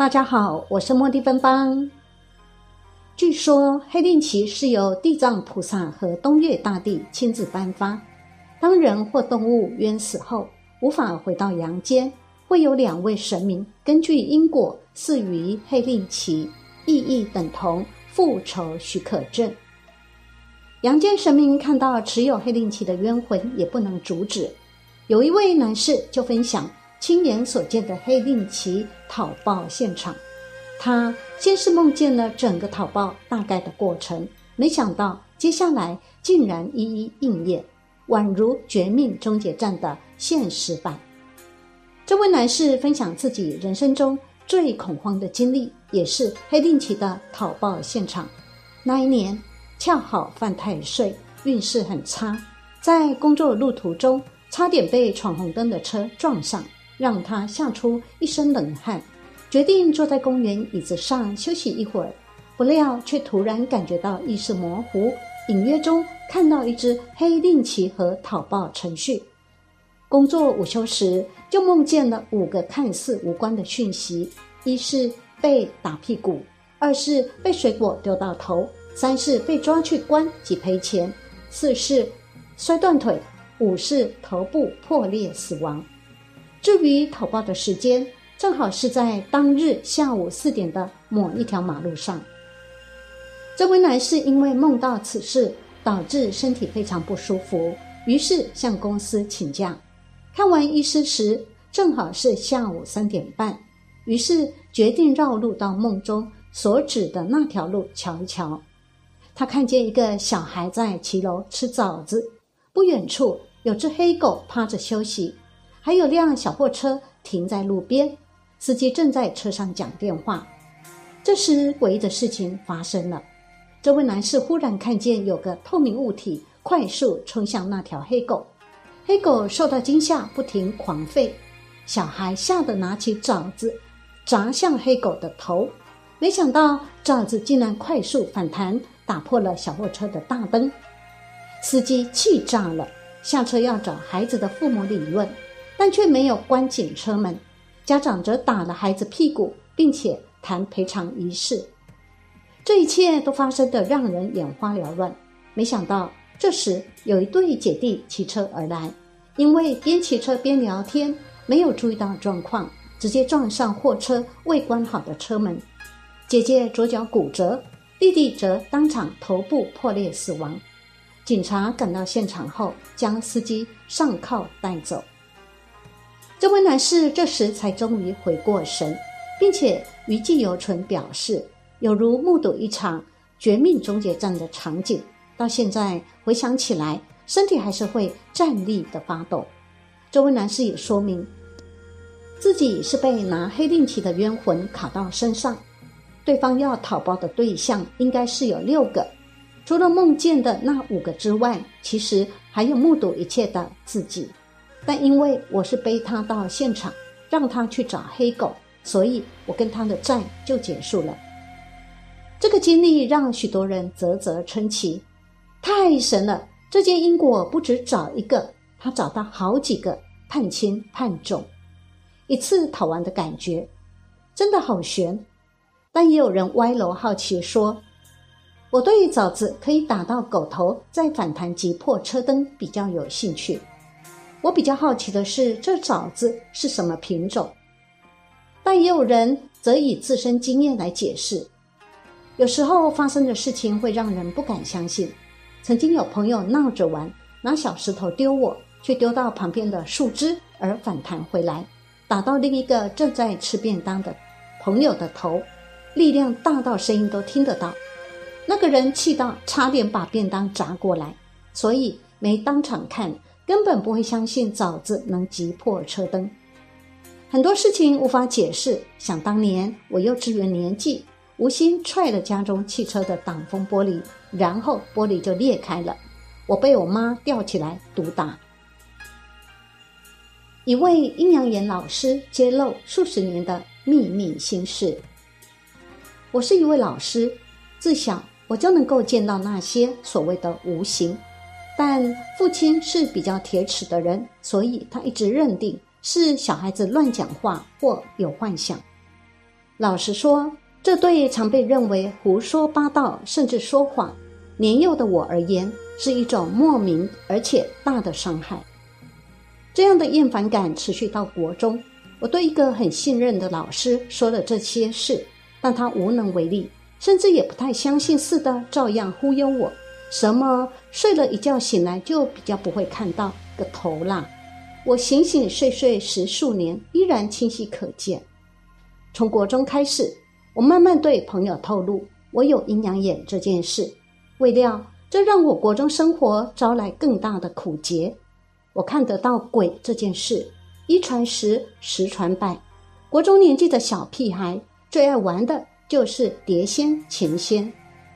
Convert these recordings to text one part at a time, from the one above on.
大家好，我是莫蒂芬芳。据说黑令旗是由地藏菩萨和东岳大帝亲自颁发。当人或动物冤死后无法回到阳间，会有两位神明根据因果赐予黑令旗，意义等同复仇许可证。阳间神明看到持有黑令旗的冤魂也不能阻止。有一位男士就分享。亲眼所见的黑令旗讨报现场，他先是梦见了整个讨报大概的过程，没想到接下来竟然一一应验，宛如《绝命终结战》的现实版。这位男士分享自己人生中最恐慌的经历，也是黑令旗的讨报现场。那一年恰好犯太岁，运势很差，在工作路途中差点被闯红灯的车撞上。让他吓出一身冷汗，决定坐在公园椅子上休息一会儿。不料却突然感觉到意识模糊，隐约中看到一只黑令旗和讨报程序。工作午休时，就梦见了五个看似无关的讯息：一是被打屁股，二是被水果丢到头，三是被抓去关及赔钱，四是摔断腿，五是头部破裂死亡。至于投报的时间，正好是在当日下午四点的某一条马路上。这位男士因为梦到此事，导致身体非常不舒服，于是向公司请假。看完医师时，正好是下午三点半，于是决定绕路到梦中所指的那条路瞧一瞧。他看见一个小孩在骑楼吃枣子，不远处有只黑狗趴着休息。还有辆小货车停在路边，司机正在车上讲电话。这时，诡异的事情发生了。这位男士忽然看见有个透明物体快速冲向那条黑狗，黑狗受到惊吓，不停狂吠。小孩吓得拿起爪子砸向黑狗的头，没想到爪子竟然快速反弹，打破了小货车的大灯。司机气炸了，下车要找孩子的父母理论。但却没有关紧车门，家长则打了孩子屁股，并且谈赔偿仪式。这一切都发生的让人眼花缭乱。没想到这时有一对姐弟骑车而来，因为边骑车边聊天，没有注意到状况，直接撞上货车未关好的车门。姐姐左脚骨折，弟弟则当场头部破裂死亡。警察赶到现场后，将司机上铐带走。这位男士这时才终于回过神，并且余悸犹存，表示有如目睹一场绝命终结战的场景。到现在回想起来，身体还是会战栗的发抖。这位男士也说明，自己是被拿黑令旗的冤魂卡到身上，对方要讨报的对象应该是有六个，除了梦见的那五个之外，其实还有目睹一切的自己。但因为我是背他到现场，让他去找黑狗，所以我跟他的债就结束了。这个经历让许多人啧啧称奇，太神了！这件因果不止找一个，他找到好几个，判轻判重，一次讨完的感觉，真的好悬。但也有人歪楼好奇说，我对枣子可以打到狗头再反弹击破车灯比较有兴趣。我比较好奇的是，这枣子是什么品种？但也有人则以自身经验来解释。有时候发生的事情会让人不敢相信。曾经有朋友闹着玩，拿小石头丢我，却丢到旁边的树枝而反弹回来，打到另一个正在吃便当的朋友的头，力量大到声音都听得到。那个人气到差点把便当砸过来，所以没当场看。根本不会相信枣子能击破车灯。很多事情无法解释。想当年我幼稚园年纪，无心踹了家中汽车的挡风玻璃，然后玻璃就裂开了，我被我妈吊起来毒打。一位阴阳眼老师揭露数十年的秘密心事。我是一位老师，自小我就能够见到那些所谓的无形，但父亲是比较铁齿的人，所以他一直认定是小孩子乱讲话或有幻想。老实说，这对常被认为胡说八道甚至说谎年幼的我而言，是一种莫名而且大的伤害。这样的厌烦感持续到国中，我对一个很信任的老师说了这些事，但他无能为力，甚至也不太相信似的，照样忽悠我。什么睡了一觉醒来就比较不会看到个头啦！我醒醒睡睡十数年，依然清晰可见。从国中开始，我慢慢对朋友透露我有阴阳眼这件事，未料这让我国中生活招来更大的苦结。我看得到鬼这件事，一传十，十传百。国中年纪的小屁孩最爱玩的就是碟仙、钱仙。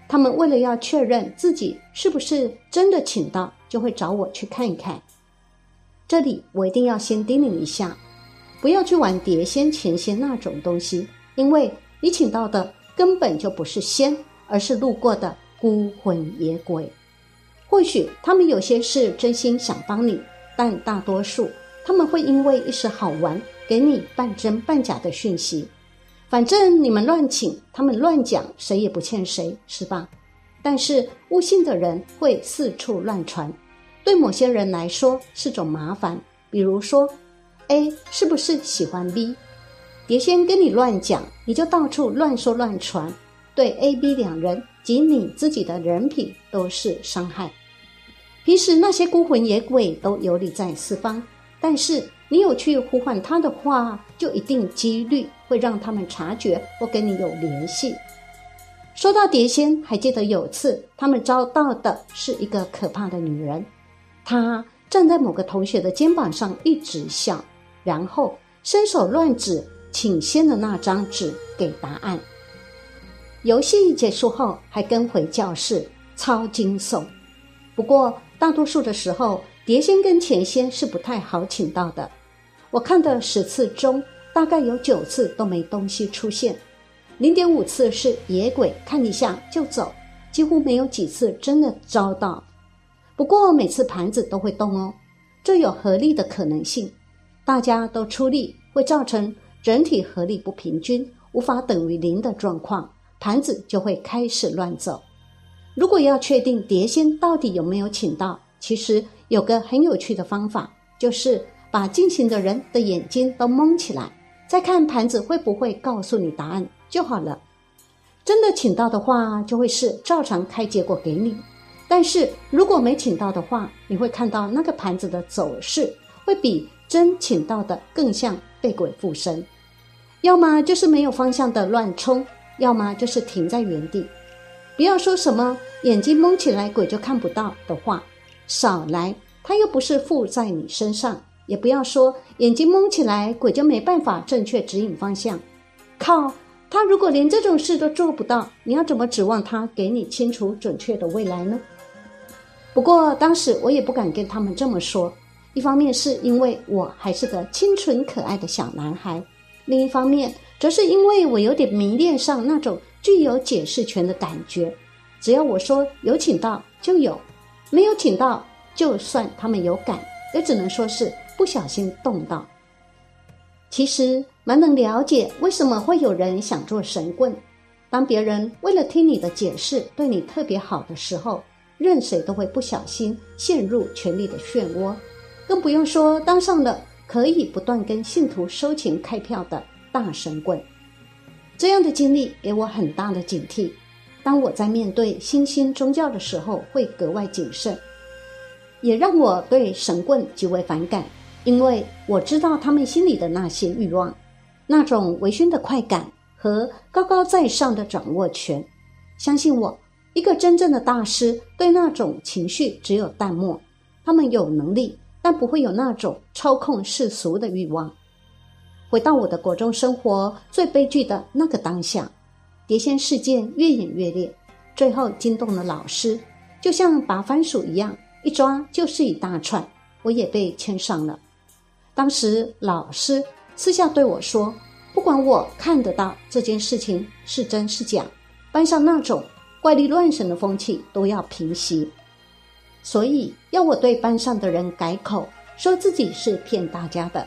他们为了要确认自己是不是真的请到，就会找我去看一看。这里我一定要先叮咛一下，不要去玩碟仙、钱仙那种东西，因为你请到的根本就不是仙，而是路过的孤魂野鬼。或许他们有些是真心想帮你。但大多数他们会因为一时好玩，给你半真半假的讯息。反正你们乱请，他们乱讲，谁也不欠谁，是吧？但是悟性的人会四处乱传，对某些人来说是种麻烦。比如说，A 是不是喜欢 B？别先跟你乱讲，你就到处乱说乱传，对 A、B 两人及你自己的人品都是伤害。平时那些孤魂野鬼都游离在四方，但是你有去呼唤他的话，就一定几率会让他们察觉或跟你有联系。说到碟仙，还记得有次他们遭到的是一个可怕的女人，她站在某个同学的肩膀上一直笑，然后伸手乱指请仙的那张纸给答案。游戏结束后，还跟回教室，超惊悚。不过。大多数的时候，碟仙跟钱仙是不太好请到的。我看的十次中，大概有九次都没东西出现，零点五次是野鬼看一下就走，几乎没有几次真的招到。不过每次盘子都会动哦，这有合力的可能性。大家都出力，会造成整体合力不平均，无法等于零的状况，盘子就会开始乱走。如果要确定碟仙到底有没有请到，其实有个很有趣的方法，就是把进行的人的眼睛都蒙起来，再看盘子会不会告诉你答案就好了。真的请到的话，就会是照常开结果给你；但是如果没请到的话，你会看到那个盘子的走势会比真请到的更像被鬼附身，要么就是没有方向的乱冲，要么就是停在原地。不要说什么眼睛蒙起来鬼就看不到的话，少来，他又不是附在你身上。也不要说眼睛蒙起来鬼就没办法正确指引方向。靠，他如果连这种事都做不到，你要怎么指望他给你清楚准确的未来呢？不过当时我也不敢跟他们这么说，一方面是因为我还是个清纯可爱的小男孩，另一方面则是因为我有点迷恋上那种。具有解释权的感觉，只要我说有请到就有，没有请到，就算他们有感，也只能说是不小心动到。其实蛮能了解为什么会有人想做神棍。当别人为了听你的解释对你特别好的时候，任谁都会不小心陷入权力的漩涡，更不用说当上了可以不断跟信徒收钱开票的大神棍。这样的经历给我很大的警惕。当我在面对新兴宗教的时候，会格外谨慎，也让我对神棍极为反感，因为我知道他们心里的那些欲望，那种微醺的快感和高高在上的掌握权。相信我，一个真正的大师对那种情绪只有淡漠。他们有能力，但不会有那种操控世俗的欲望。回到我的国中生活最悲剧的那个当下，碟仙事件越演越烈，最后惊动了老师，就像拔番薯一样，一抓就是一大串，我也被牵上了。当时老师私下对我说：“不管我看得到这件事情是真是假，班上那种怪力乱神的风气都要平息，所以要我对班上的人改口，说自己是骗大家的。”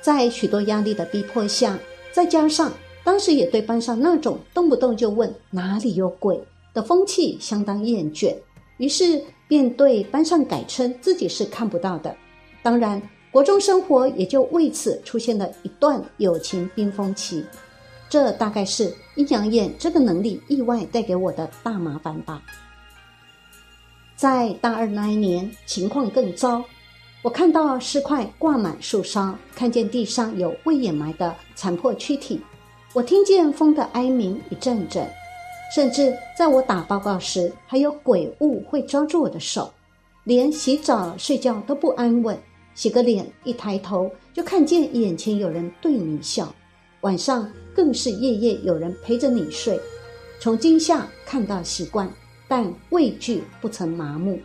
在许多压力的逼迫下，再加上当时也对班上那种动不动就问哪里有鬼的风气相当厌倦，于是便对班上改称自己是看不到的。当然，国中生活也就为此出现了一段友情冰封期。这大概是阴阳眼这个能力意外带给我的大麻烦吧。在大二那一年，情况更糟。我看到尸块挂满树梢，看见地上有未掩埋的残破躯体，我听见风的哀鸣一阵阵，甚至在我打报告时，还有鬼物会抓住我的手，连洗澡睡觉都不安稳。洗个脸，一抬头就看见眼前有人对你笑，晚上更是夜夜有人陪着你睡。从惊吓看到习惯，但畏惧不曾麻木。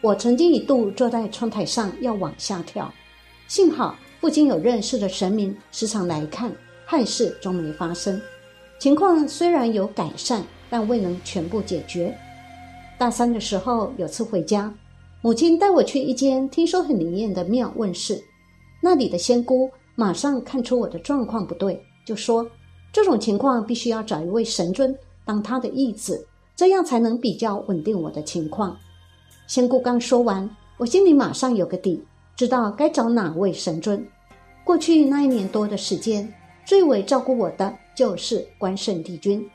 我曾经一度坐在窗台上要往下跳，幸好附近有认识的神明时常来看，憾事终没发生。情况虽然有改善，但未能全部解决。大三的时候，有次回家，母亲带我去一间听说很灵验的庙问事，那里的仙姑马上看出我的状况不对，就说这种情况必须要找一位神尊当他的义子，这样才能比较稳定我的情况。仙姑刚说完，我心里马上有个底，知道该找哪位神尊。过去那一年多的时间，最为照顾我的就是关圣帝君。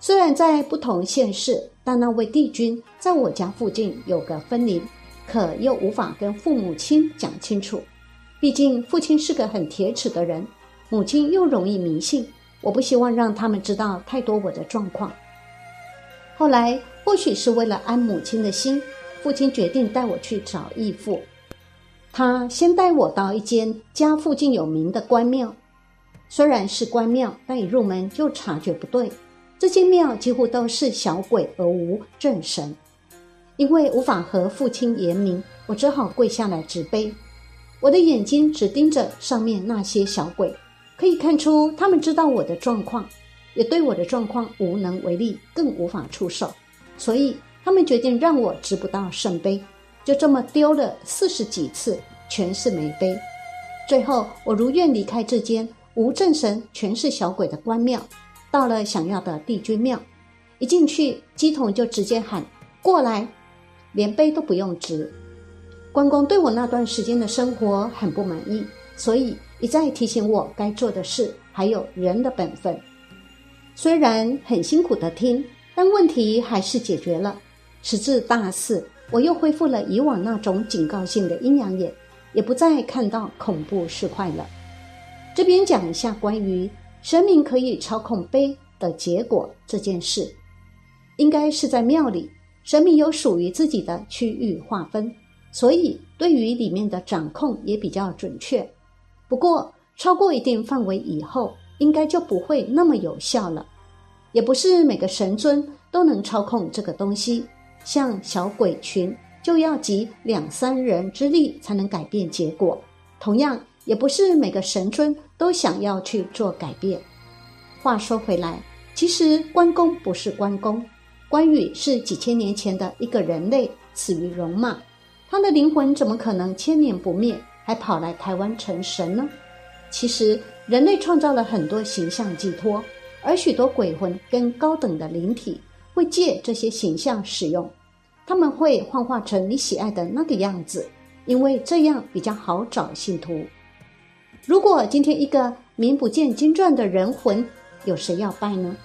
虽然在不同县市，但那位帝君在我家附近有个分灵，可又无法跟父母亲讲清楚。毕竟父亲是个很铁齿的人，母亲又容易迷信，我不希望让他们知道太多我的状况。后来或许是为了安母亲的心。父亲决定带我去找义父。他先带我到一间家附近有名的关庙，虽然是关庙，但一入门就察觉不对。这间庙几乎都是小鬼而无正神。因为无法和父亲言明，我只好跪下来执杯。我的眼睛只盯着上面那些小鬼，可以看出他们知道我的状况，也对我的状况无能为力，更无法出手，所以。他们决定让我执不到圣杯，就这么丢了四十几次，全是没杯。最后，我如愿离开这间无正神、全是小鬼的关庙，到了想要的帝君庙。一进去，鸡桶就直接喊过来，连杯都不用执。关公对我那段时间的生活很不满意，所以一再提醒我该做的事，还有人的本分。虽然很辛苦的听，但问题还是解决了。时至大四，我又恢复了以往那种警告性的阴阳眼，也不再看到恐怖事块了。这边讲一下关于神明可以操控杯的结果这件事，应该是在庙里，神明有属于自己的区域划分，所以对于里面的掌控也比较准确。不过超过一定范围以后，应该就不会那么有效了。也不是每个神尊都能操控这个东西。像小鬼群，就要集两三人之力才能改变结果。同样，也不是每个神尊都想要去做改变。话说回来，其实关公不是关公，关羽是几千年前的一个人类，死于戎马。他的灵魂怎么可能千年不灭，还跑来台湾成神呢？其实，人类创造了很多形象寄托，而许多鬼魂跟高等的灵体。会借这些形象使用，他们会幻化成你喜爱的那个样子，因为这样比较好找信徒。如果今天一个名不见经传的人魂，有谁要拜呢？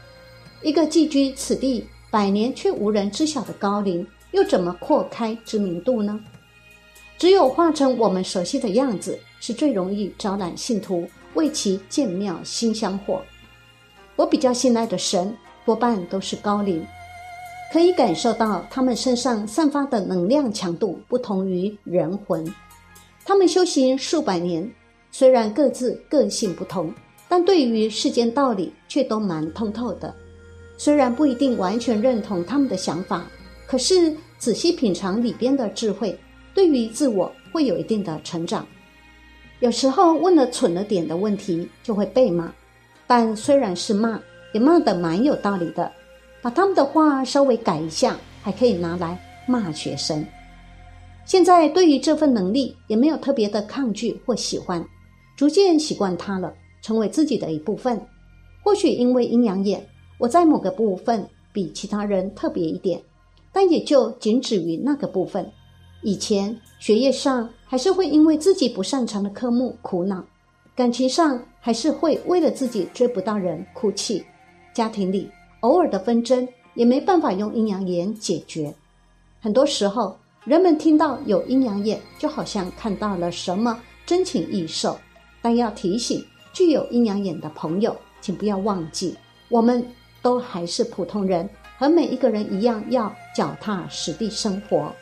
一个寄居此地百年却无人知晓的高龄，又怎么扩开知名度呢？只有化成我们熟悉的样子，是最容易招揽信徒，为其建庙新香火。我比较信赖的神，多半都是高龄。可以感受到他们身上散发的能量强度不同于人魂，他们修行数百年，虽然各自个性不同，但对于世间道理却都蛮通透的。虽然不一定完全认同他们的想法，可是仔细品尝里边的智慧，对于自我会有一定的成长。有时候问了蠢了点的问题，就会被骂，但虽然是骂，也骂得蛮有道理的。把他们的话稍微改一下，还可以拿来骂学生。现在对于这份能力，也没有特别的抗拒或喜欢，逐渐习惯它了，成为自己的一部分。或许因为阴阳眼。我在某个部分比其他人特别一点，但也就仅止于那个部分。以前学业上还是会因为自己不擅长的科目苦恼，感情上还是会为了自己追不到人哭泣，家庭里偶尔的纷争也没办法用阴阳眼解决。很多时候，人们听到有阴阳眼，就好像看到了什么真情异兽。但要提醒具有阴阳眼的朋友，请不要忘记我们。都还是普通人，和每一个人一样，要脚踏实地生活。